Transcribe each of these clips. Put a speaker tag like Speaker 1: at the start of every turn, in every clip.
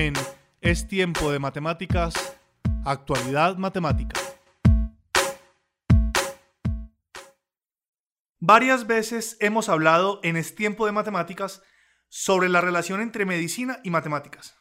Speaker 1: En Es tiempo de matemáticas, actualidad matemática. Varias veces hemos hablado en Es tiempo de matemáticas sobre la relación entre medicina y matemáticas.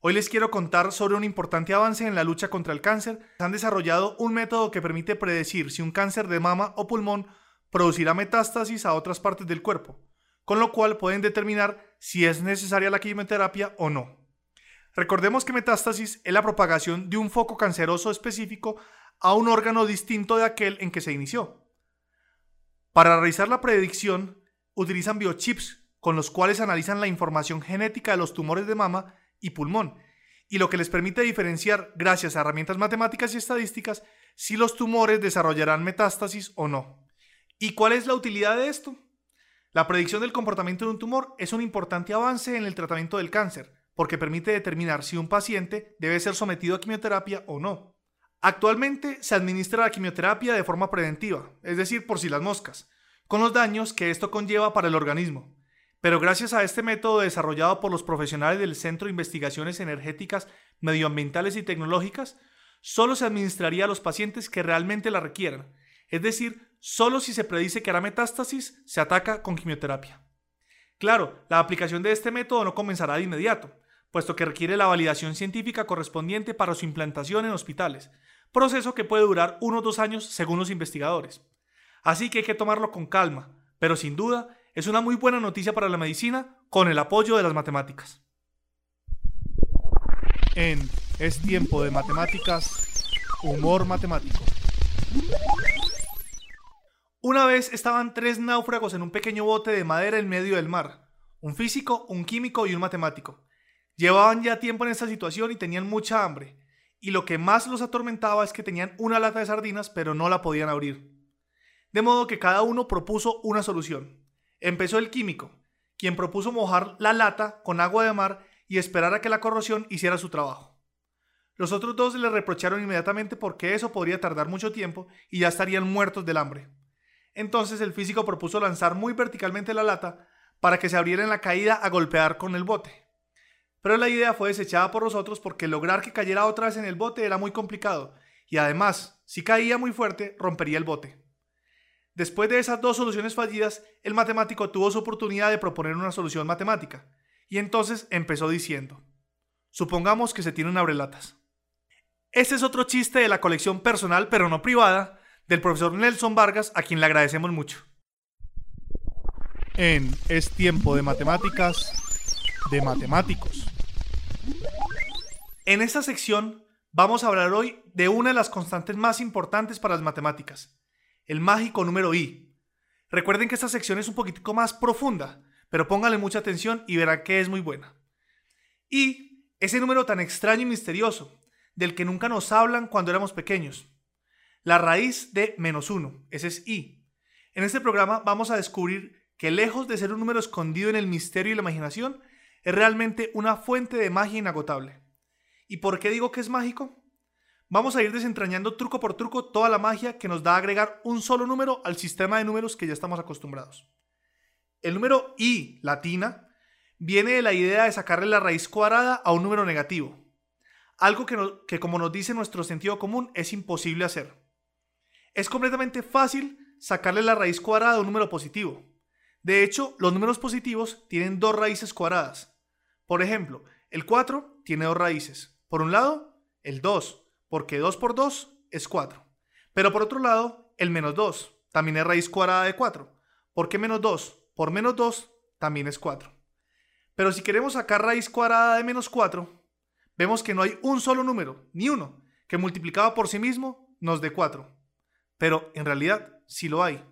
Speaker 1: Hoy les quiero contar sobre un importante avance en la lucha contra el cáncer. Han desarrollado un método que permite predecir si un cáncer de mama o pulmón producirá metástasis a otras partes del cuerpo, con lo cual pueden determinar si es necesaria la quimioterapia o no. Recordemos que metástasis es la propagación de un foco canceroso específico a un órgano distinto de aquel en que se inició. Para realizar la predicción, utilizan biochips con los cuales analizan la información genética de los tumores de mama y pulmón, y lo que les permite diferenciar, gracias a herramientas matemáticas y estadísticas, si los tumores desarrollarán metástasis o no. ¿Y cuál es la utilidad de esto? La predicción del comportamiento de un tumor es un importante avance en el tratamiento del cáncer, porque permite determinar si un paciente debe ser sometido a quimioterapia o no. Actualmente se administra la quimioterapia de forma preventiva, es decir, por si las moscas, con los daños que esto conlleva para el organismo. Pero gracias a este método desarrollado por los profesionales del Centro de Investigaciones Energéticas, Medioambientales y Tecnológicas, solo se administraría a los pacientes que realmente la requieran, es decir, solo si se predice que hará metástasis, se ataca con quimioterapia. Claro, la aplicación de este método no comenzará de inmediato, puesto que requiere la validación científica correspondiente para su implantación en hospitales, proceso que puede durar uno o dos años según los investigadores. Así que hay que tomarlo con calma, pero sin duda es una muy buena noticia para la medicina con el apoyo de las matemáticas. En Es tiempo de matemáticas, humor matemático. Una vez estaban tres náufragos en un pequeño bote de madera en medio del mar, un físico, un químico y un matemático. Llevaban ya tiempo en esta situación y tenían mucha hambre, y lo que más los atormentaba es que tenían una lata de sardinas pero no la podían abrir. De modo que cada uno propuso una solución. Empezó el químico, quien propuso mojar la lata con agua de mar y esperar a que la corrosión hiciera su trabajo. Los otros dos le reprocharon inmediatamente porque eso podría tardar mucho tiempo y ya estarían muertos del hambre. Entonces el físico propuso lanzar muy verticalmente la lata para que se abriera en la caída a golpear con el bote pero la idea fue desechada por los otros porque lograr que cayera otra vez en el bote era muy complicado, y además, si caía muy fuerte, rompería el bote. Después de esas dos soluciones fallidas, el matemático tuvo su oportunidad de proponer una solución matemática, y entonces empezó diciendo, supongamos que se tiene un abrelatas. Este es otro chiste de la colección personal, pero no privada, del profesor Nelson Vargas, a quien le agradecemos mucho. En Es tiempo de matemáticas, de matemáticos. En esta sección vamos a hablar hoy de una de las constantes más importantes para las matemáticas, el mágico número i. Recuerden que esta sección es un poquitico más profunda, pero pónganle mucha atención y verán que es muy buena. Y ese número tan extraño y misterioso, del que nunca nos hablan cuando éramos pequeños. La raíz de menos uno, ese es i. En este programa vamos a descubrir que lejos de ser un número escondido en el misterio y la imaginación, es realmente una fuente de magia inagotable. ¿Y por qué digo que es mágico? Vamos a ir desentrañando truco por truco toda la magia que nos da agregar un solo número al sistema de números que ya estamos acostumbrados. El número i latina viene de la idea de sacarle la raíz cuadrada a un número negativo, algo que, que como nos dice nuestro sentido común es imposible hacer. Es completamente fácil sacarle la raíz cuadrada a un número positivo. De hecho, los números positivos tienen dos raíces cuadradas, por ejemplo, el 4 tiene dos raíces. Por un lado, el 2, porque 2 por 2 es 4. Pero por otro lado, el menos 2 también es raíz cuadrada de 4. ¿Por qué menos 2? Por menos 2 también es 4. Pero si queremos sacar raíz cuadrada de menos 4, vemos que no hay un solo número, ni uno, que multiplicado por sí mismo nos dé 4. Pero en realidad sí lo hay.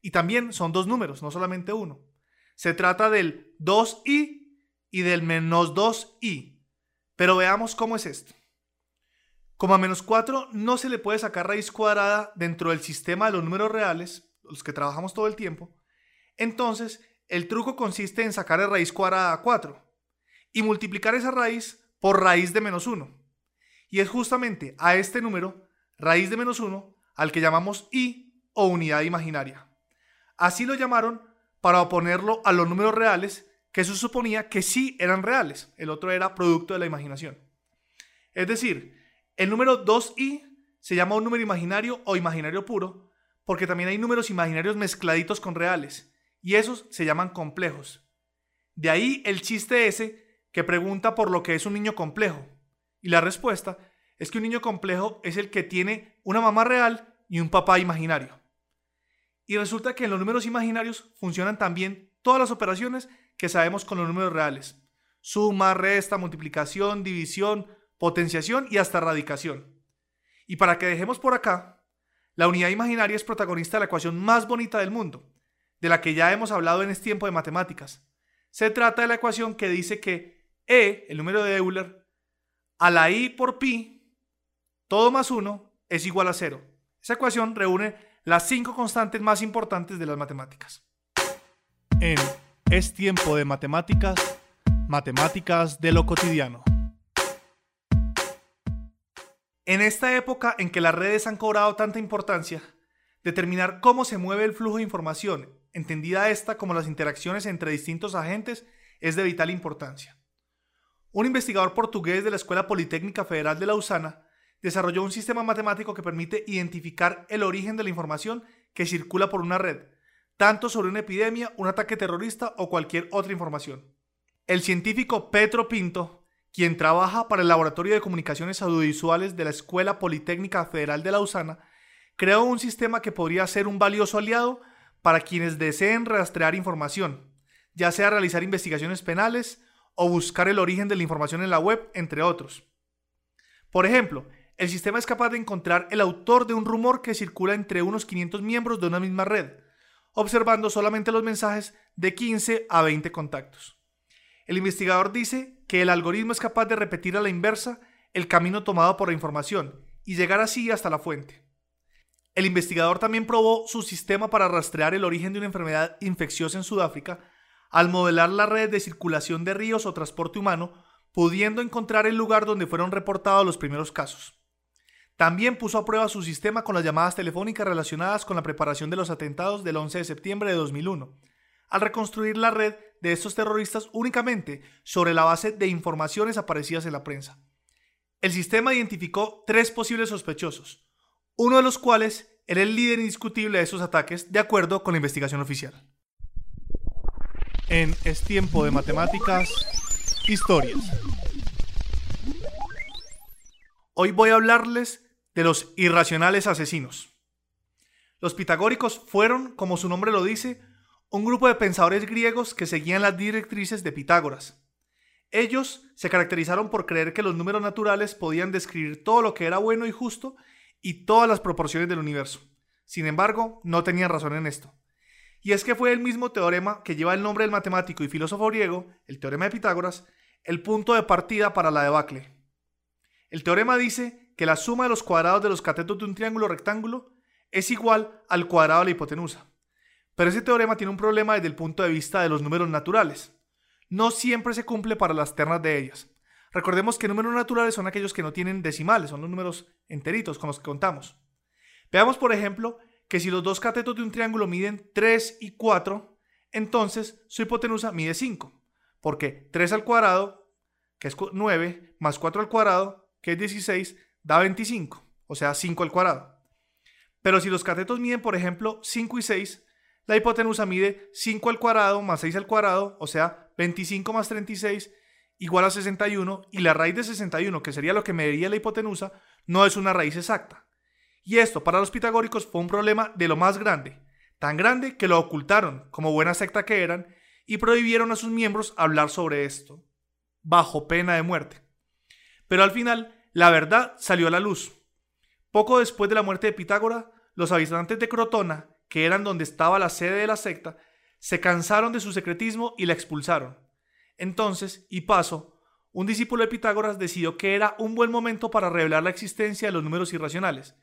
Speaker 1: Y también son dos números, no solamente uno. Se trata del 2i y del menos 2i. Pero veamos cómo es esto. Como a menos 4 no se le puede sacar raíz cuadrada dentro del sistema de los números reales, los que trabajamos todo el tiempo, entonces el truco consiste en sacar la raíz cuadrada a 4 y multiplicar esa raíz por raíz de menos 1. Y es justamente a este número, raíz de menos 1, al que llamamos i o unidad imaginaria. Así lo llamaron para oponerlo a los números reales, que se suponía que sí eran reales, el otro era producto de la imaginación. Es decir, el número 2i se llama un número imaginario o imaginario puro, porque también hay números imaginarios mezcladitos con reales, y esos se llaman complejos. De ahí el chiste ese que pregunta por lo que es un niño complejo, y la respuesta es que un niño complejo es el que tiene una mamá real y un papá imaginario. Y resulta que en los números imaginarios funcionan también todas las operaciones que sabemos con los números reales. Suma, resta, multiplicación, división, potenciación y hasta radicación. Y para que dejemos por acá, la unidad imaginaria es protagonista de la ecuación más bonita del mundo, de la que ya hemos hablado en este tiempo de matemáticas. Se trata de la ecuación que dice que E, el número de Euler, a la I por pi, todo más 1, es igual a 0. Esa ecuación reúne las cinco constantes más importantes de las matemáticas. En Es tiempo de matemáticas, matemáticas de lo cotidiano. En esta época en que las redes han cobrado tanta importancia, determinar cómo se mueve el flujo de información, entendida esta como las interacciones entre distintos agentes, es de vital importancia. Un investigador portugués de la Escuela Politécnica Federal de Lausana desarrolló un sistema matemático que permite identificar el origen de la información que circula por una red, tanto sobre una epidemia, un ataque terrorista o cualquier otra información. El científico Petro Pinto quien trabaja para el Laboratorio de Comunicaciones Audiovisuales de la Escuela Politécnica Federal de Lausana, creó un sistema que podría ser un valioso aliado para quienes deseen rastrear información, ya sea realizar investigaciones penales o buscar el origen de la información en la web, entre otros. Por ejemplo, el sistema es capaz de encontrar el autor de un rumor que circula entre unos 500 miembros de una misma red, observando solamente los mensajes de 15 a 20 contactos. El investigador dice que el algoritmo es capaz de repetir a la inversa el camino tomado por la información y llegar así hasta la fuente. El investigador también probó su sistema para rastrear el origen de una enfermedad infecciosa en Sudáfrica al modelar la red de circulación de ríos o transporte humano, pudiendo encontrar el lugar donde fueron reportados los primeros casos. También puso a prueba su sistema con las llamadas telefónicas relacionadas con la preparación de los atentados del 11 de septiembre de 2001, al reconstruir la red de estos terroristas únicamente sobre la base de informaciones aparecidas en la prensa. El sistema identificó tres posibles sospechosos, uno de los cuales era el líder indiscutible de esos ataques de acuerdo con la investigación oficial. En Es tiempo de matemáticas, historias. Hoy voy a hablarles de los irracionales asesinos. Los pitagóricos fueron, como su nombre lo dice, un grupo de pensadores griegos que seguían las directrices de Pitágoras. Ellos se caracterizaron por creer que los números naturales podían describir todo lo que era bueno y justo y todas las proporciones del universo. Sin embargo, no tenían razón en esto. Y es que fue el mismo teorema que lleva el nombre del matemático y filósofo griego, el teorema de Pitágoras, el punto de partida para la debacle. El teorema dice que la suma de los cuadrados de los catetos de un triángulo rectángulo es igual al cuadrado de la hipotenusa. Pero ese teorema tiene un problema desde el punto de vista de los números naturales. No siempre se cumple para las ternas de ellas. Recordemos que números naturales son aquellos que no tienen decimales, son los números enteritos con los que contamos. Veamos, por ejemplo, que si los dos catetos de un triángulo miden 3 y 4, entonces su hipotenusa mide 5, porque 3 al cuadrado, que es 9, más 4 al cuadrado, que es 16, da 25, o sea, 5 al cuadrado. Pero si los catetos miden, por ejemplo, 5 y 6, la hipotenusa mide 5 al cuadrado más 6 al cuadrado, o sea, 25 más 36 igual a 61, y la raíz de 61, que sería lo que mediría la hipotenusa, no es una raíz exacta. Y esto para los pitagóricos fue un problema de lo más grande, tan grande que lo ocultaron, como buena secta que eran, y prohibieron a sus miembros hablar sobre esto, bajo pena de muerte. Pero al final, la verdad salió a la luz, Poco después de la muerte de Pitágoras, los habitantes de Crotona, que eran donde estaba la sede de la secta, se cansaron de su secretismo y la expulsaron. Entonces, Hipaso, un discípulo de Pitágoras, decidió que era un buen momento para revelar la existencia de los números irracionales,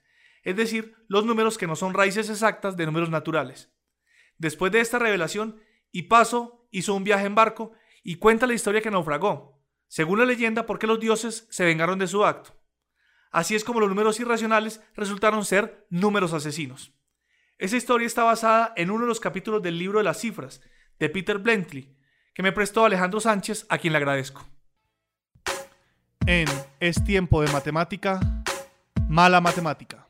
Speaker 1: es decir, los números que no son raíces exactas de números naturales. Después de esta revelación, Hipaso hizo un viaje en barco y cuenta la historia que naufragó, según la leyenda porque los dioses se vengaron de su acto. Así es como los números irracionales resultaron ser números asesinos. Esa historia está basada en uno de los capítulos del libro de las cifras, de Peter Blentley, que me prestó Alejandro Sánchez, a quien le agradezco. En Es tiempo de matemática, mala matemática.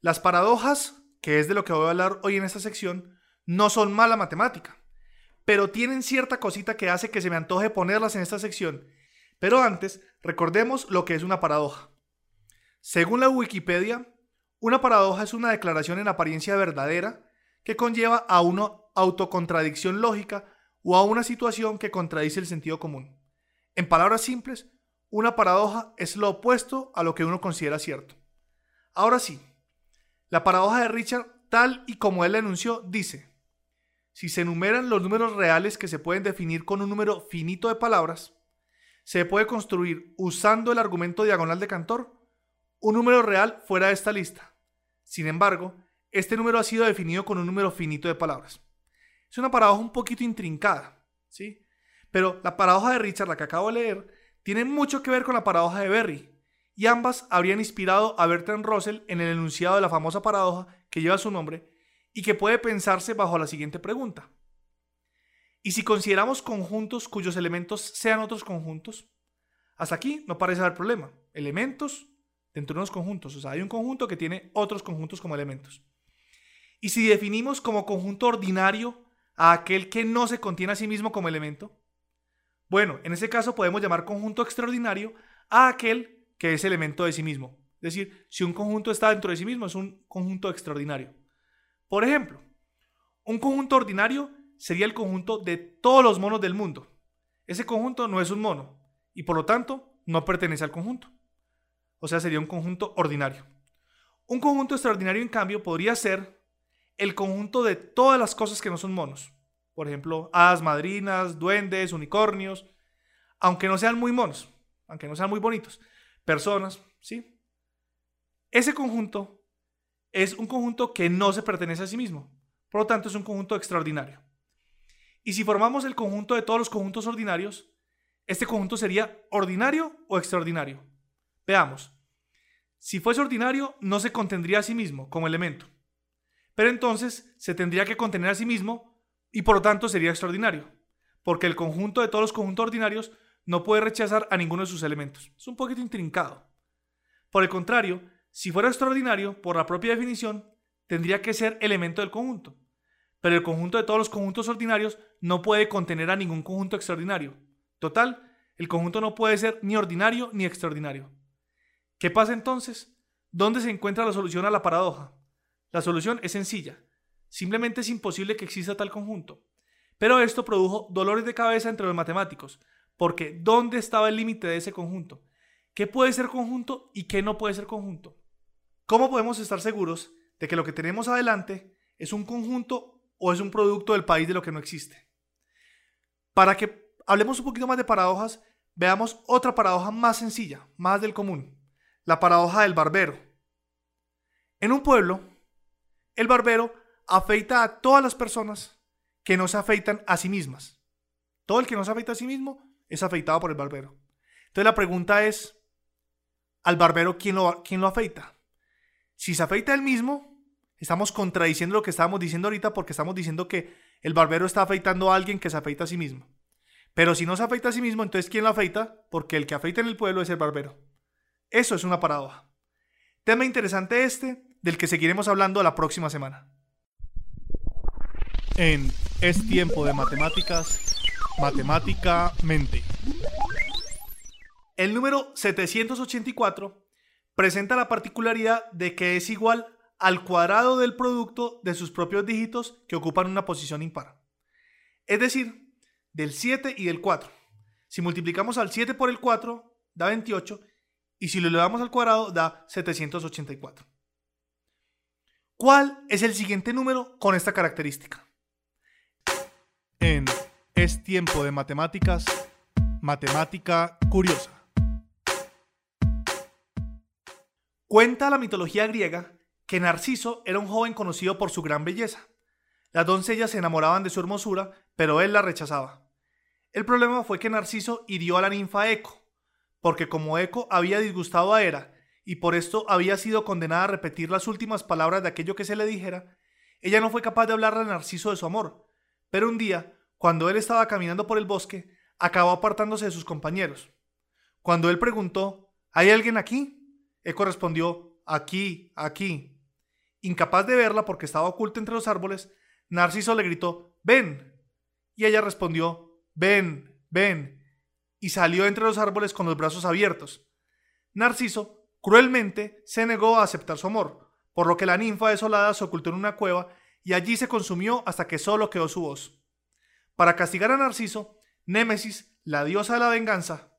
Speaker 1: Las paradojas, que es de lo que voy a hablar hoy en esta sección, no son mala matemática, pero tienen cierta cosita que hace que se me antoje ponerlas en esta sección. Pero antes, recordemos lo que es una paradoja. Según la Wikipedia, una paradoja es una declaración en apariencia verdadera que conlleva a una autocontradicción lógica o a una situación que contradice el sentido común. En palabras simples, una paradoja es lo opuesto a lo que uno considera cierto. Ahora sí, la paradoja de Richard, tal y como él la enunció, dice, si se enumeran los números reales que se pueden definir con un número finito de palabras, se puede construir usando el argumento diagonal de Cantor un número real fuera de esta lista. Sin embargo, este número ha sido definido con un número finito de palabras. Es una paradoja un poquito intrincada, ¿sí? Pero la paradoja de Richard, la que acabo de leer, tiene mucho que ver con la paradoja de Berry, y ambas habrían inspirado a Bertrand Russell en el enunciado de la famosa paradoja que lleva su nombre y que puede pensarse bajo la siguiente pregunta. ¿Y si consideramos conjuntos cuyos elementos sean otros conjuntos? Hasta aquí no parece haber problema. Elementos dentro de unos conjuntos. O sea, hay un conjunto que tiene otros conjuntos como elementos. Y si definimos como conjunto ordinario a aquel que no se contiene a sí mismo como elemento, bueno, en ese caso podemos llamar conjunto extraordinario a aquel que es elemento de sí mismo. Es decir, si un conjunto está dentro de sí mismo, es un conjunto extraordinario. Por ejemplo, un conjunto ordinario sería el conjunto de todos los monos del mundo. Ese conjunto no es un mono y por lo tanto no pertenece al conjunto. O sea, sería un conjunto ordinario. Un conjunto extraordinario, en cambio, podría ser el conjunto de todas las cosas que no son monos. Por ejemplo, hadas madrinas, duendes, unicornios, aunque no sean muy monos, aunque no sean muy bonitos, personas, ¿sí? Ese conjunto es un conjunto que no se pertenece a sí mismo, por lo tanto es un conjunto extraordinario. Y si formamos el conjunto de todos los conjuntos ordinarios, este conjunto sería ordinario o extraordinario. Veamos. Si fuese ordinario, no se contendría a sí mismo como elemento pero entonces se tendría que contener a sí mismo y por lo tanto sería extraordinario, porque el conjunto de todos los conjuntos ordinarios no puede rechazar a ninguno de sus elementos. Es un poquito intrincado. Por el contrario, si fuera extraordinario, por la propia definición, tendría que ser elemento del conjunto. Pero el conjunto de todos los conjuntos ordinarios no puede contener a ningún conjunto extraordinario. Total, el conjunto no puede ser ni ordinario ni extraordinario. ¿Qué pasa entonces? ¿Dónde se encuentra la solución a la paradoja? La solución es sencilla. Simplemente es imposible que exista tal conjunto. Pero esto produjo dolores de cabeza entre los matemáticos, porque ¿dónde estaba el límite de ese conjunto? ¿Qué puede ser conjunto y qué no puede ser conjunto? ¿Cómo podemos estar seguros de que lo que tenemos adelante es un conjunto o es un producto del país de lo que no existe? Para que hablemos un poquito más de paradojas, veamos otra paradoja más sencilla, más del común, la paradoja del barbero. En un pueblo, el barbero afeita a todas las personas que no se afeitan a sí mismas. Todo el que no se afeita a sí mismo es afeitado por el barbero. Entonces la pregunta es, ¿al barbero quién lo, quién lo afeita? Si se afeita él mismo, estamos contradiciendo lo que estábamos diciendo ahorita porque estamos diciendo que el barbero está afeitando a alguien que se afeita a sí mismo. Pero si no se afeita a sí mismo, entonces ¿quién lo afeita? Porque el que afeita en el pueblo es el barbero. Eso es una paradoja. Tema interesante este, del que seguiremos hablando la próxima semana. En Es tiempo de matemáticas, matemáticamente. El número 784 presenta la particularidad de que es igual al cuadrado del producto de sus propios dígitos que ocupan una posición impar. Es decir, del 7 y del 4. Si multiplicamos al 7 por el 4, da 28 y si lo elevamos al cuadrado da 784. ¿Cuál es el siguiente número con esta característica? En Es tiempo de matemáticas, matemática curiosa. Cuenta la mitología griega que Narciso era un joven conocido por su gran belleza. Las doncellas se enamoraban de su hermosura, pero él la rechazaba. El problema fue que Narciso hirió a la ninfa Eco, porque como Eco había disgustado a Hera y por esto había sido condenada a repetir las últimas palabras de aquello que se le dijera, ella no fue capaz de hablarle a Narciso de su amor. Pero un día, cuando él estaba caminando por el bosque, acabó apartándose de sus compañeros. Cuando él preguntó, ¿hay alguien aquí? Eco respondió, aquí, aquí. Incapaz de verla porque estaba oculta entre los árboles, Narciso le gritó, ven. Y ella respondió, ven, ven. Y salió entre los árboles con los brazos abiertos. Narciso Cruelmente se negó a aceptar su amor, por lo que la ninfa desolada se ocultó en una cueva y allí se consumió hasta que solo quedó su voz. Para castigar a Narciso, Némesis, la diosa de la venganza,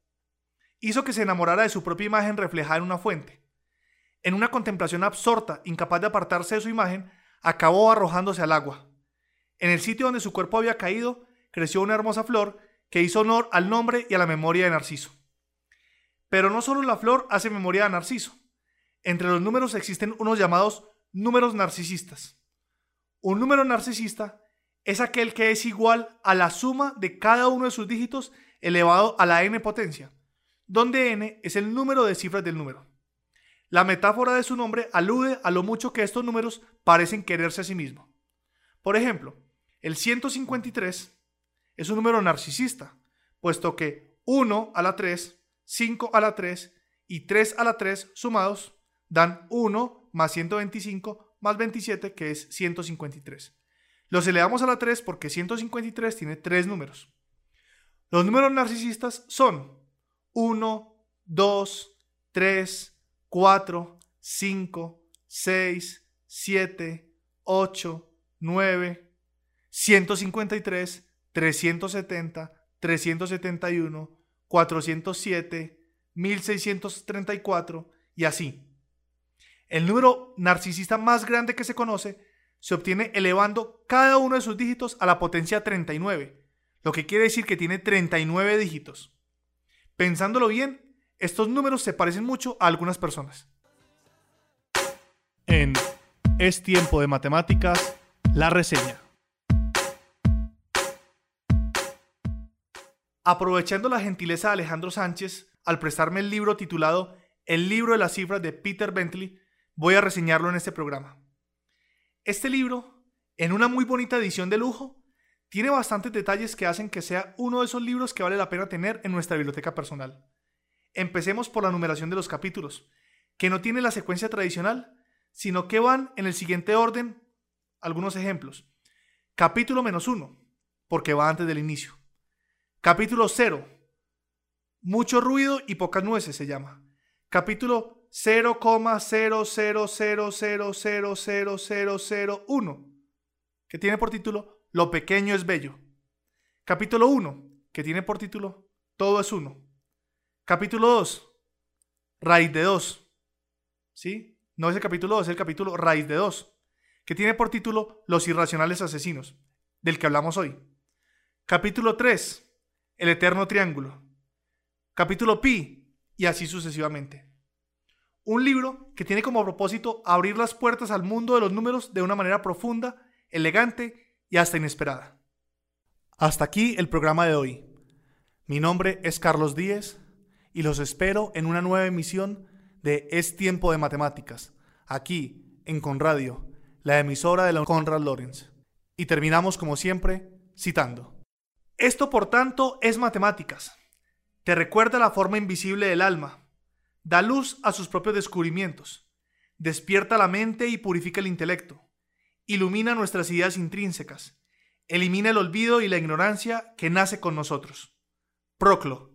Speaker 1: hizo que se enamorara de su propia imagen reflejada en una fuente. En una contemplación absorta, incapaz de apartarse de su imagen, acabó arrojándose al agua. En el sitio donde su cuerpo había caído, creció una hermosa flor que hizo honor al nombre y a la memoria de Narciso. Pero no solo la flor hace memoria a Narciso. Entre los números existen unos llamados números narcisistas. Un número narcisista es aquel que es igual a la suma de cada uno de sus dígitos elevado a la n potencia, donde n es el número de cifras del número. La metáfora de su nombre alude a lo mucho que estos números parecen quererse a sí mismos. Por ejemplo, el 153 es un número narcisista, puesto que 1 a la 3 5 a la 3 y 3 a la 3 sumados dan 1 más 125 más 27 que es 153. Los elevamos a la 3 porque 153 tiene 3 números. Los números narcisistas son 1, 2, 3, 4, 5, 6, 7, 8, 9, 153, 370, 371, 407, 1634 y así. El número narcisista más grande que se conoce se obtiene elevando cada uno de sus dígitos a la potencia 39, lo que quiere decir que tiene 39 dígitos. Pensándolo bien, estos números se parecen mucho a algunas personas. En Es tiempo de matemáticas, la reseña. Aprovechando la gentileza de Alejandro Sánchez al prestarme el libro titulado El libro de las cifras de Peter Bentley, voy a reseñarlo en este programa. Este libro, en una muy bonita edición de lujo, tiene bastantes detalles que hacen que sea uno de esos libros que vale la pena tener en nuestra biblioteca personal. Empecemos por la numeración de los capítulos, que no tiene la secuencia tradicional, sino que van en el siguiente orden. Algunos ejemplos. Capítulo menos uno, porque va antes del inicio. Capítulo 0. Mucho ruido y pocas nueces se llama. Capítulo 0,000000001, que tiene por título Lo pequeño es bello. Capítulo 1, que tiene por título Todo es uno. Capítulo 2, raíz de 2. ¿Sí? No es el capítulo 2, es el capítulo raíz de 2, que tiene por título Los irracionales asesinos, del que hablamos hoy. Capítulo 3, el eterno triángulo, capítulo Pi y así sucesivamente. Un libro que tiene como propósito abrir las puertas al mundo de los números de una manera profunda, elegante y hasta inesperada. Hasta aquí el programa de hoy. Mi nombre es Carlos Díez y los espero en una nueva emisión de Es Tiempo de Matemáticas, aquí en Conradio, la emisora de la Conrad Lorenz. Y terminamos como siempre citando. Esto, por tanto, es matemáticas. Te recuerda la forma invisible del alma. Da luz a sus propios descubrimientos. Despierta la mente y purifica el intelecto. Ilumina nuestras ideas intrínsecas. Elimina el olvido y la ignorancia que nace con nosotros. Proclo.